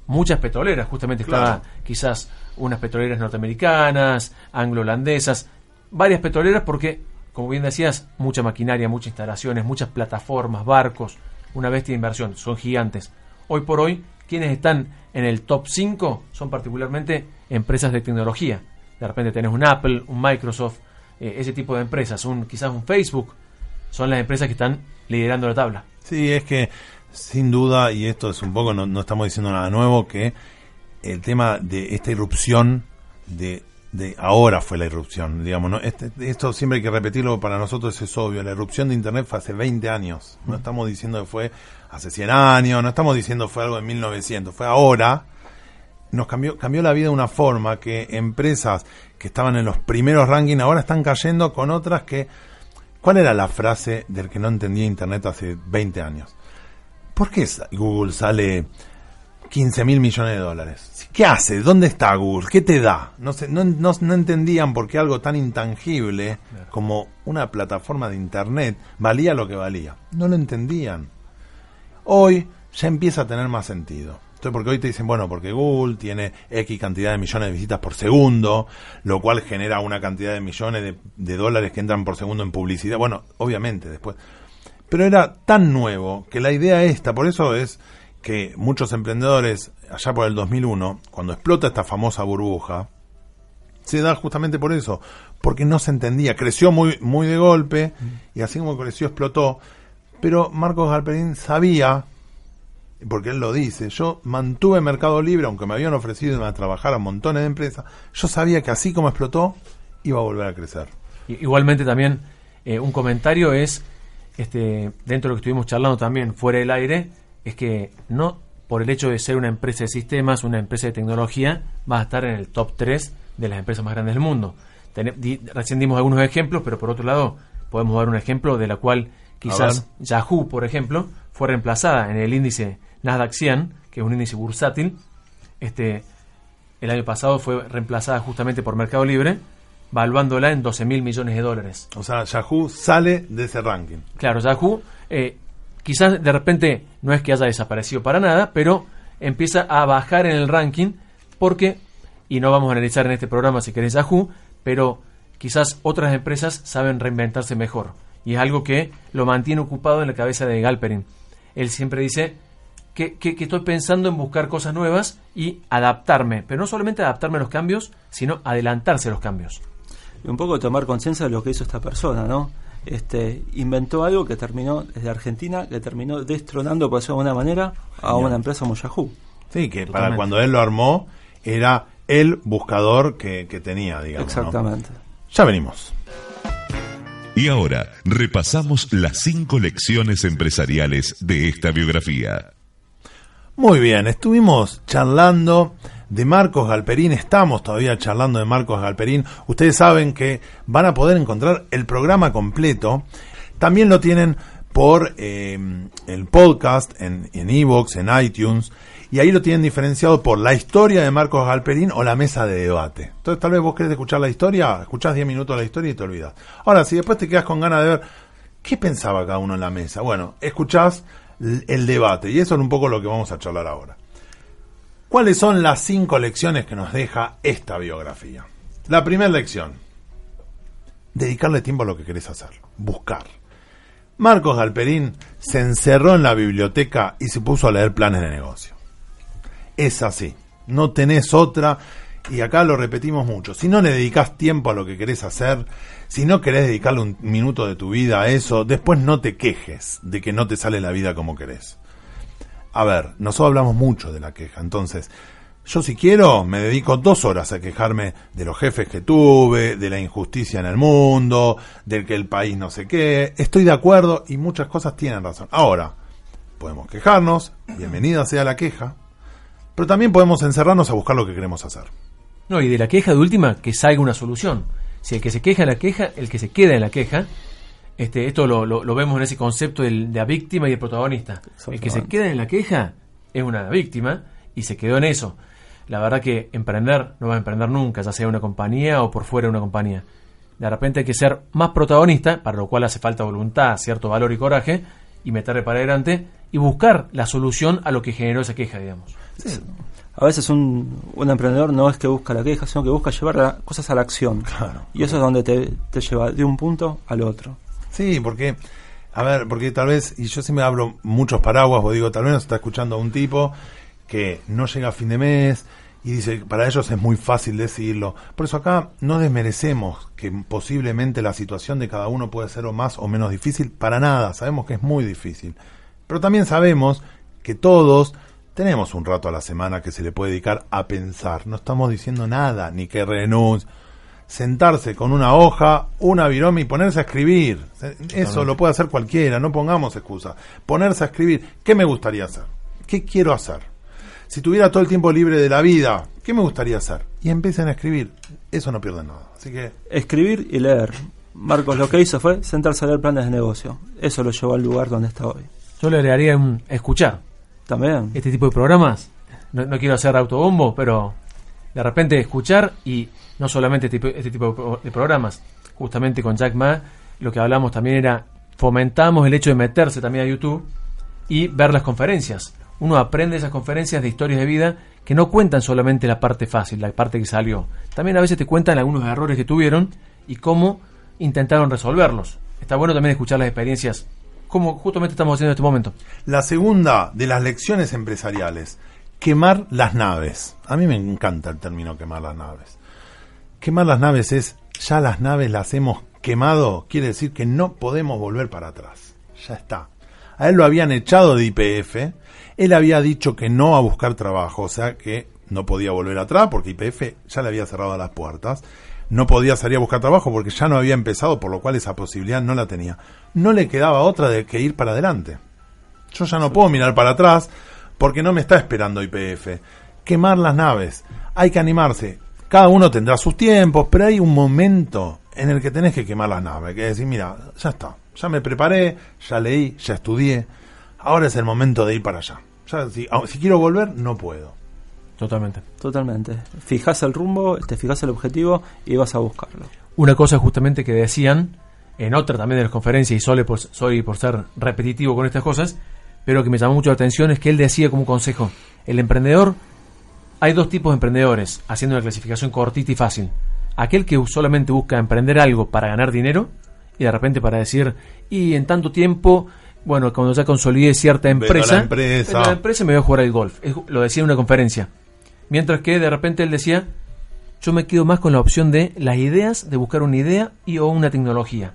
S3: muchas petroleras, justamente
S2: Claro.
S3: estaba quizás unas petroleras norteamericanas, anglo-holandesas, varias petroleras porque, como bien decías, mucha maquinaria, muchas instalaciones, muchas plataformas, barcos, una bestia de inversión, son gigantes. Hoy por hoy, quienes están en el top 5 son particularmente empresas de tecnología. De repente tenés un Apple, un Microsoft, eh, ese tipo de empresas, un quizás un Facebook, son las empresas que están liderando la tabla.
S2: Sí, es que sin duda, y esto es un poco, no, no estamos diciendo nada nuevo, que el tema de esta irrupción de, de ahora fue la irrupción, digamos, ¿no? Este- esto siempre hay que repetirlo, para nosotros es obvio, la irrupción de Internet fue hace 20 años, no estamos diciendo que fue hace 100 años, no estamos diciendo que fue algo en 1900, fue ahora, nos cambió, cambió la vida de una forma que empresas que estaban en los primeros rankings ahora están cayendo con otras que... ¿Cuál era la frase del que no entendía Internet hace 20 años? ¿Por qué Google sale 15 mil millones de dólares? ¿Qué hace? ¿Dónde está Google? ¿Qué te da? No, sé, no, no, no entendían por qué algo tan intangible como una plataforma de Internet valía lo que valía. No lo entendían. Hoy ya empieza a tener más sentido. Entonces, porque hoy te dicen, bueno, porque Google tiene X cantidad de millones de visitas por segundo, lo cual genera una cantidad de millones de, de dólares que entran por segundo en publicidad. Bueno, obviamente, después. Pero era tan nuevo que la idea esta, por eso es que muchos emprendedores, allá por el 2001, cuando explota esta famosa burbuja, se da justamente por eso, porque no se entendía, creció muy, muy de golpe, y así como creció, explotó, pero Marcos Galperín sabía, porque él lo dice, yo mantuve Mercado Libre, aunque me habían ofrecido a trabajar a montones de empresas, yo sabía que así como explotó, iba a volver a crecer.
S3: Igualmente también eh, un comentario es, este, dentro de lo que estuvimos charlando también fuera del aire, es que no por el hecho de ser una empresa de sistemas, una empresa de tecnología, va a estar en el top 3 de las empresas más grandes del mundo. Di- recién dimos algunos ejemplos, pero por otro lado podemos dar un ejemplo de la cual quizás Yahoo, por ejemplo, fue reemplazada en el índice Nasdaq 100, que es un índice bursátil. Este, el año pasado fue reemplazada justamente por Mercado Libre, valuándola en 12 mil millones de dólares.
S2: O sea, Yahoo sale de ese ranking.
S3: Claro, Yahoo eh, quizás de repente no es que haya desaparecido para nada, pero empieza a bajar en el ranking porque, y no vamos a analizar en este programa si querés Yahoo, pero quizás otras empresas saben reinventarse mejor. Y es algo que lo mantiene ocupado en la cabeza de Galperin. Él siempre dice que, que- que estoy pensando en buscar cosas nuevas y adaptarme, pero no solamente adaptarme a los cambios, sino adelantarse a los cambios.
S4: Y un poco tomar conciencia de lo que hizo esta persona, ¿no? Este, inventó algo que terminó desde Argentina, que terminó destronando, por decirlo de alguna manera, a
S2: Genial.
S4: una empresa como Yahoo.
S2: Sí, que para cuando él lo armó, era el buscador que, que tenía, digamos. ¿no?
S4: Exactamente.
S2: Ya venimos.
S1: Y ahora repasamos las cinco lecciones empresariales de esta biografía.
S2: Muy bien, estuvimos charlando de Marcos Galperín, estamos todavía charlando de Marcos Galperín. Ustedes saben que van a poder encontrar el programa completo. También lo tienen por eh, el podcast en en iVoox, en iTunes, y ahí lo tienen diferenciado por la historia de Marcos Galperín o la mesa de debate. Entonces tal vez vos querés escuchar la historia, escuchás 10 minutos la historia y te olvidas. Ahora, si después te quedas con ganas de ver ¿Qué pensaba cada uno en la mesa? Bueno, escuchás el debate y eso es un poco lo que vamos a charlar ahora. ¿Cuáles son las cinco lecciones que nos deja esta biografía? La primera lección, dedicarle tiempo a lo que querés hacer, buscar. Marcos Galperín se encerró en la biblioteca y se puso a leer planes de negocio. Es así, no tenés otra y acá lo repetimos mucho, si no le dedicas tiempo a lo que querés hacer, si no querés dedicarle un minuto de tu vida a eso, después no te quejes de que no te sale la vida como querés. A ver, nosotros hablamos mucho de la queja, entonces, yo si quiero me dedico dos horas a quejarme de los jefes que tuve, de la injusticia en el mundo, del que el país no sé qué, estoy de acuerdo y muchas cosas tienen razón. Ahora, podemos quejarnos, bienvenida sea la queja, pero también podemos encerrarnos a buscar lo que queremos hacer.
S3: No, y de la queja de última, que salga una solución. Si el que se queja en la queja, el que se queda en la queja, este, esto lo, lo, vemos en ese concepto de la víctima y el protagonista. El que se queda en la queja es una víctima y se quedó en eso. La verdad que emprender no va a emprender nunca, ya sea una compañía o por fuera de una compañía. De repente hay que ser más protagonista, para lo cual hace falta voluntad, cierto valor y coraje, y meterle para adelante y buscar la solución a lo que generó esa queja, digamos.
S4: Sí a veces un, un, emprendedor no es que busca la queja, sino que busca llevar cosas a la acción. y eso es donde te, te, lleva de un punto al otro.
S2: Sí, porque, a ver, porque tal vez, y yo sí me abro muchos paraguas, vos digo, tal vez está escuchando a un tipo que no llega a fin de mes y dice, para ellos es muy fácil decirlo. Por eso acá no desmerecemos que posiblemente la situación de cada uno puede ser o más o menos difícil, para nada, sabemos que es muy difícil. Pero también sabemos que todos tenemos un rato a la semana que se le puede dedicar a pensar. No estamos diciendo nada, ni que renuncie. Sentarse con una hoja, una viroma y ponerse a escribir. Eso lo puede hacer cualquiera, no pongamos excusa. Ponerse a escribir. ¿Qué me gustaría hacer? ¿Qué quiero hacer? Si tuviera todo el tiempo libre de la vida, ¿qué me gustaría hacer? Y empiecen a escribir. Eso no pierde nada. Así que.
S4: Escribir y leer. Marcos lo que hizo fue sentarse a leer planes de negocio. Eso lo llevó al lugar donde está hoy.
S3: Yo le haría un escuchar
S4: también.
S3: Este tipo de programas, no, quiero hacer autobombo, pero de repente escuchar y no solamente este tipo, este de programas, justamente con Jack Ma, lo que hablamos también era fomentamos el hecho de meterse también a YouTube y ver las conferencias. Uno aprende esas conferencias de historias de vida que no cuentan solamente la parte fácil, la parte que salió. También a veces te cuentan algunos errores que tuvieron y cómo intentaron resolverlos. Está bueno también escuchar las experiencias como justamente estamos haciendo en este momento.
S2: La segunda de las lecciones empresariales, quemar las naves. A mí me encanta el término quemar las naves. Quemar las naves es, ya las naves las hemos quemado, quiere decir que no podemos volver para atrás. Ya está. A él lo habían echado de IPF, él había dicho que no a buscar trabajo, o sea que no podía volver atrás porque IPF ya le había cerrado las puertas no podía salir a buscar trabajo porque ya no había empezado, por lo cual esa posibilidad no la tenía. No le quedaba otra de que ir para adelante. Yo ya no puedo mirar para atrás porque no me está esperando IPF. Quemar las naves. Hay que animarse. Cada uno tendrá sus tiempos, pero hay un momento en el que tenés que quemar las naves. Que decir, mira, ya está. Ya me preparé, ya leí, ya estudié. Ahora es el momento de ir para allá. Ya, si, si quiero volver, no puedo.
S3: Totalmente.
S4: Totalmente. Fijas el rumbo, te fijas el objetivo y vas a buscarlo.
S3: Una cosa justamente que decían en otra también de las conferencias, y soy por, soy por ser repetitivo con estas cosas, pero que me llamó mucho la atención es que él decía como consejo, el emprendedor, hay dos tipos de emprendedores, haciendo una clasificación cortita y fácil. Aquel que solamente busca emprender algo para ganar dinero y de repente para decir, y en tanto tiempo bueno, cuando ya consolide cierta empresa,
S2: empresa.
S3: la empresa me voy a jugar al golf. Lo decía en una conferencia. Mientras que de repente él decía, yo me quedo más con la opción de las ideas, de buscar una idea y o una tecnología.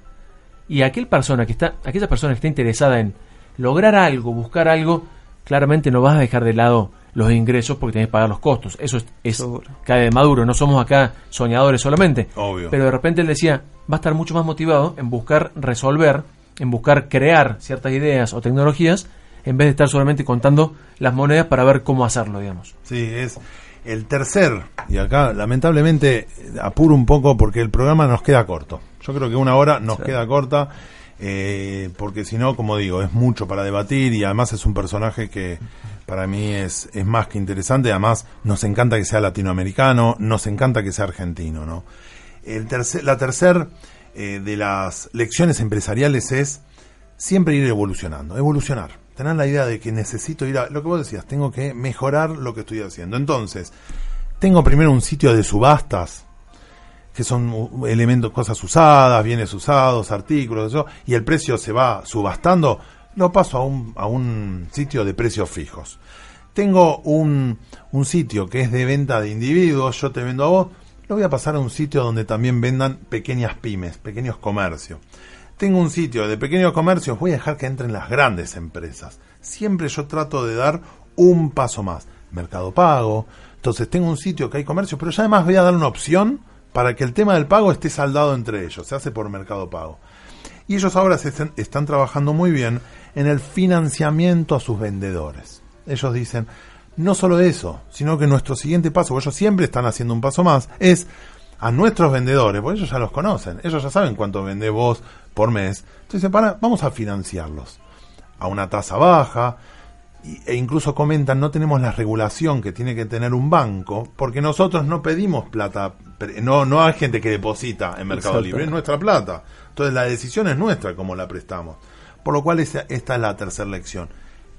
S3: Y aquel persona que está, aquella persona que está interesada en lograr algo, buscar algo, claramente no vas a dejar de lado los ingresos porque tienes que pagar los costos. Eso es, es cae de maduro. No somos acá soñadores solamente.
S2: Obvio.
S3: Pero de repente él decía, va a estar mucho más motivado en buscar resolver, en buscar crear ciertas ideas o tecnologías en vez de estar solamente contando las monedas para ver cómo hacerlo, digamos.
S2: Sí, es el tercer, y acá lamentablemente apuro un poco porque el programa nos queda corto. Yo creo que una hora nos queda corta, eh, porque si no, como digo, es mucho para debatir y además es un personaje que para mí es, es más que interesante. Además, nos encanta que sea latinoamericano, nos encanta que sea argentino, ¿no? El tercer, la tercera eh, de las lecciones empresariales es siempre ir evolucionando, evolucionar. Tener la idea de que necesito ir a lo que vos decías, tengo que mejorar lo que estoy haciendo. Entonces, tengo primero un sitio de subastas, que son elementos, cosas usadas, bienes usados, artículos, eso, y el precio se va subastando, lo paso a un, a un sitio de precios fijos. Tengo un, un sitio que es de venta de individuos, yo te vendo a vos, lo voy a pasar a un sitio donde también vendan pequeñas pymes, pequeños comercios. Tengo un sitio de pequeños comercios, voy a dejar que entren las grandes empresas. Siempre yo trato de dar un paso más. Mercado Pago. Entonces tengo un sitio que hay comercio, pero ya además voy a dar una opción para que el tema del pago esté saldado entre ellos. Se hace por Mercado Pago. Y ellos ahora se están, trabajando muy bien en el financiamiento a sus vendedores. Ellos dicen, no solo eso, sino que nuestro siguiente paso, ellos siempre están haciendo un paso más, es a nuestros vendedores, porque ellos ya los conocen, ellos ya saben cuánto vendés vos por mes. Entonces, para, vamos a financiarlos a una tasa baja, e incluso comentan, no tenemos la regulación que tiene que tener un banco, porque nosotros no pedimos plata, no, no hay gente que deposita en Mercado Libre, es nuestra plata. Entonces la decisión es nuestra como la prestamos. Por lo cual esta, esta es la tercera lección,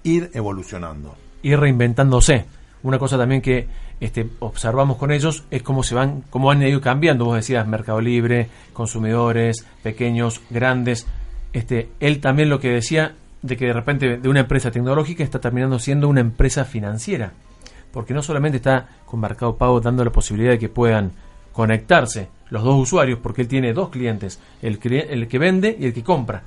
S2: ir evolucionando.
S3: Ir reinventándose. Una cosa también que este, observamos con ellos es cómo se van, cómo han ido cambiando. Vos decías Mercado Libre, consumidores, pequeños, grandes. Este, él también lo que decía de que de repente de una empresa tecnológica está terminando siendo una empresa financiera. Porque no solamente está con Mercado Pago dando la posibilidad de que puedan conectarse los dos usuarios, porque él tiene dos clientes, el, el que vende y el que compra.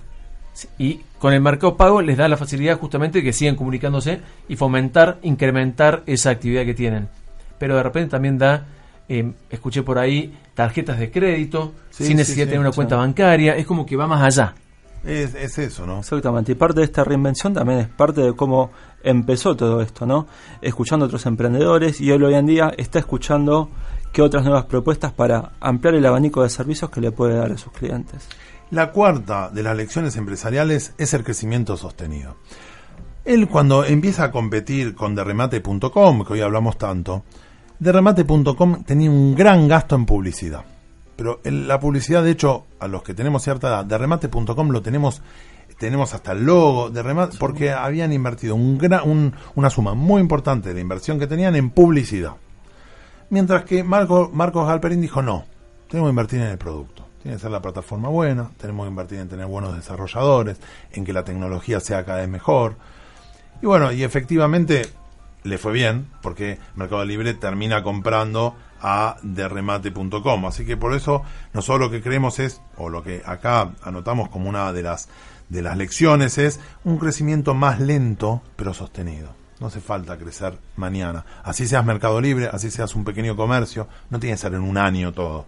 S3: Y con el Mercado Pago les da la facilidad justamente de que sigan comunicándose y fomentar, incrementar esa actividad que tienen. Pero de repente también da, eh, escuché por ahí, tarjetas de crédito, sin necesidad de tener una cuenta bancaria, es como que va más allá.
S2: Es, es, eso, ¿no?
S4: Exactamente. Y parte de esta reinvención también es parte de cómo empezó todo esto, ¿no? Escuchando a otros emprendedores y él hoy en día está escuchando qué otras nuevas propuestas para ampliar el abanico de servicios que le puede dar a sus clientes.
S2: La cuarta de las lecciones empresariales es el crecimiento sostenido. Él cuando empieza a competir con derremate.com, que hoy hablamos tanto, derremate.com tenía un gran gasto en publicidad. Pero la publicidad, de hecho, a los que tenemos cierta edad, derremate.com lo tenemos tenemos hasta el logo de remate, porque habían invertido un gran, una suma muy importante de inversión que tenían en publicidad. Mientras que Marco, Marcos Galperín dijo, no, tenemos que invertir en el producto. Tiene que ser la plataforma buena, tenemos que invertir en tener buenos desarrolladores, en que la tecnología sea cada vez mejor. Y bueno, y efectivamente le fue bien, porque Mercado Libre termina comprando a derremate.com. Así que por eso nosotros lo que creemos es, o lo que acá anotamos como una de las, de las lecciones es un crecimiento más lento pero sostenido. No hace falta crecer mañana. Así seas Mercado Libre, así seas un pequeño comercio, no tiene que ser en un año todo.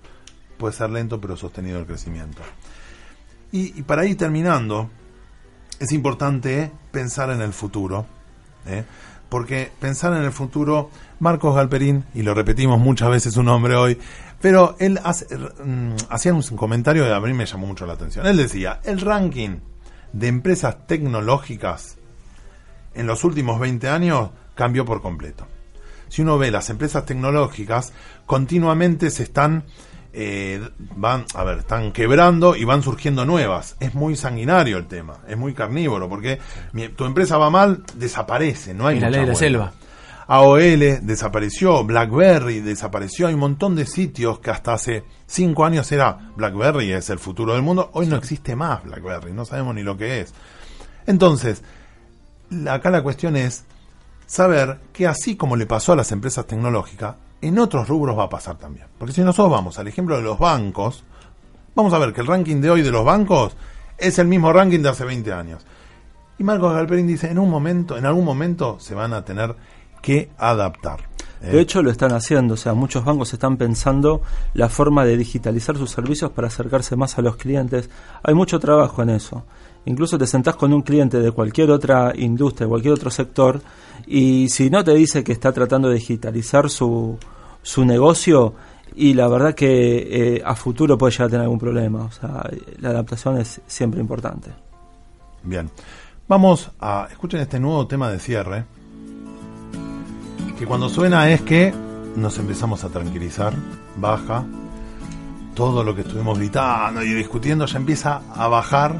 S2: Puede ser lento pero sostenido el crecimiento. Y, para ir terminando, es importante pensar en el futuro. ¿eh? Porque pensar en el futuro, Marcos Galperín, y lo repetimos muchas veces su nombre hoy, pero él mm, hacía un comentario que a mí me llamó mucho la atención. Él decía, el ranking de empresas tecnológicas en los últimos 20 años cambió por completo. Si uno ve las empresas tecnológicas, continuamente se están eh, van, a ver, están quebrando y van surgiendo nuevas. Es muy sanguinario el tema, es muy carnívoro, porque tu empresa va mal, desaparece, no hay
S3: la ley de la selva.
S2: AOL desapareció, BlackBerry desapareció, hay un montón de sitios que hasta hace cinco años era BlackBerry es el futuro del mundo, hoy no existe más BlackBerry, no sabemos ni lo que es. Entonces, acá la cuestión es saber que así como le pasó a las empresas tecnológicas, en otros rubros va a pasar también. Porque si nosotros vamos al ejemplo de los bancos, vamos a ver que el ranking de hoy de los bancos es el mismo ranking de hace 20 años. Y Marcos Galperín dice, en un momento, en algún momento se van a tener que adaptar.
S4: De hecho, lo están haciendo, o sea, muchos bancos están pensando la forma de digitalizar sus servicios para acercarse más a los clientes. Hay mucho trabajo en eso. Incluso te sentás con un cliente de cualquier otra industria, cualquier otro sector, y si no te dice que está tratando de digitalizar su, su negocio, y la verdad que eh, a futuro puede llegar a tener algún problema. O sea, la adaptación es siempre importante.
S2: Bien. Vamos a. Escuchen este nuevo tema de cierre. Que cuando suena es que nos empezamos a tranquilizar, baja. Todo lo que estuvimos gritando y discutiendo ya empieza a bajar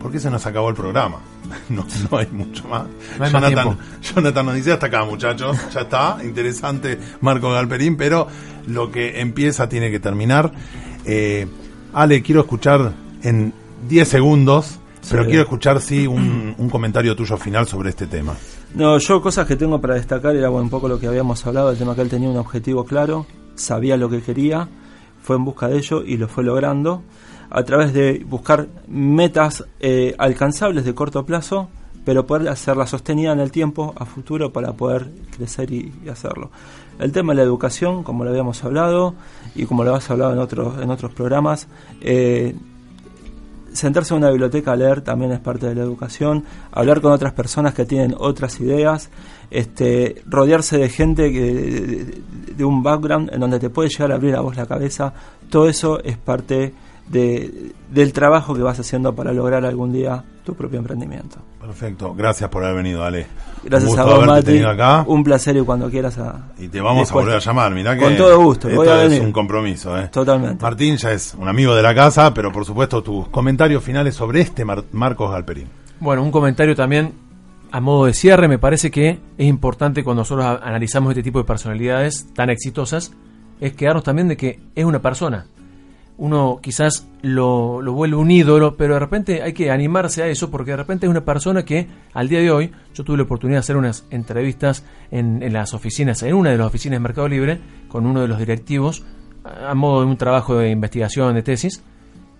S2: porque se nos acabó el programa. [LAUGHS] No, no hay mucho más.
S3: No hay más
S2: Jonathan. Jonathan nos dice hasta acá, muchachos. Ya está. Interesante Marco Galperín, pero lo que empieza tiene que terminar. Eh, Ale, quiero escuchar en 10 segundos, pero quiero escuchar, sí, un, un comentario tuyo final sobre este tema.
S4: No, yo cosas que tengo para destacar era bueno, un poco lo que habíamos hablado, el tema que él tenía un objetivo claro, sabía lo que quería, fue en busca de ello y lo fue logrando a través de buscar metas eh, alcanzables de corto plazo, pero poder hacerla sostenida en el tiempo, a futuro, para poder crecer y, hacerlo. El tema de la educación, como lo habíamos hablado y como lo habías hablado en otros, en otros programas, eh, sentarse en una biblioteca a leer también es parte de la educación, hablar con otras personas que tienen otras ideas, este, rodearse de gente que, de, de un background en donde te puede llegar a abrir a vos la cabeza, todo eso es parte de, del trabajo que vas haciendo para lograr algún día tu propio emprendimiento.
S2: Perfecto. Gracias por haber venido, Ale.
S4: Gracias
S2: Un
S4: a vos, Mati.
S2: acá.
S4: Un placer y cuando quieras a,
S2: Y te vamos a volver a llamar, mirá que
S4: Con todo gusto,
S2: esto
S4: voy a
S2: es
S4: venir.
S2: un compromiso, ¿eh?
S4: Totalmente.
S2: Martín ya es un amigo de la casa, pero por supuesto tus comentarios finales sobre este Mar- Marcos Galperín.
S3: Bueno, un comentario también a modo de cierre. Me parece que es importante cuando nosotros analizamos este tipo de personalidades tan exitosas, es quedarnos también de que es una persona. Uno quizás lo, lo vuelve un ídolo, pero de repente hay que animarse a eso porque de repente es una persona que al día de hoy, yo tuve la oportunidad de hacer unas entrevistas en, en las oficinas, en una de las oficinas de Mercado Libre, con uno de los directivos, a a modo de un trabajo de investigación, de tesis,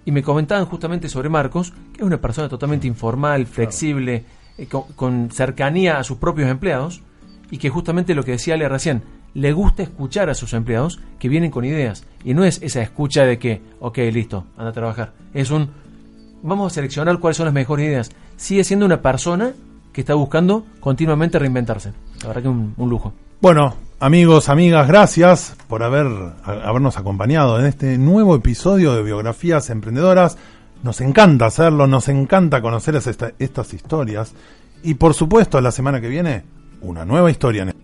S3: y me comentaban justamente sobre Marcos, que es una persona totalmente informal, flexible, eh, con, con cercanía a sus propios empleados, y que justamente lo que decía Ale recién, le gusta escuchar a sus empleados que vienen con ideas, y no es esa escucha de que, ok, listo, anda a trabajar, es un, vamos a seleccionar cuáles son las mejores ideas. Sigue siendo una persona que está buscando continuamente reinventarse. La verdad que un, un lujo.
S2: Bueno, amigos, amigas, gracias por haber, habernos acompañado en este nuevo episodio de Biografías Emprendedoras. Nos encanta hacerlo, nos encanta conocer esta- estas historias. Y por supuesto, la semana que viene, una nueva historia. en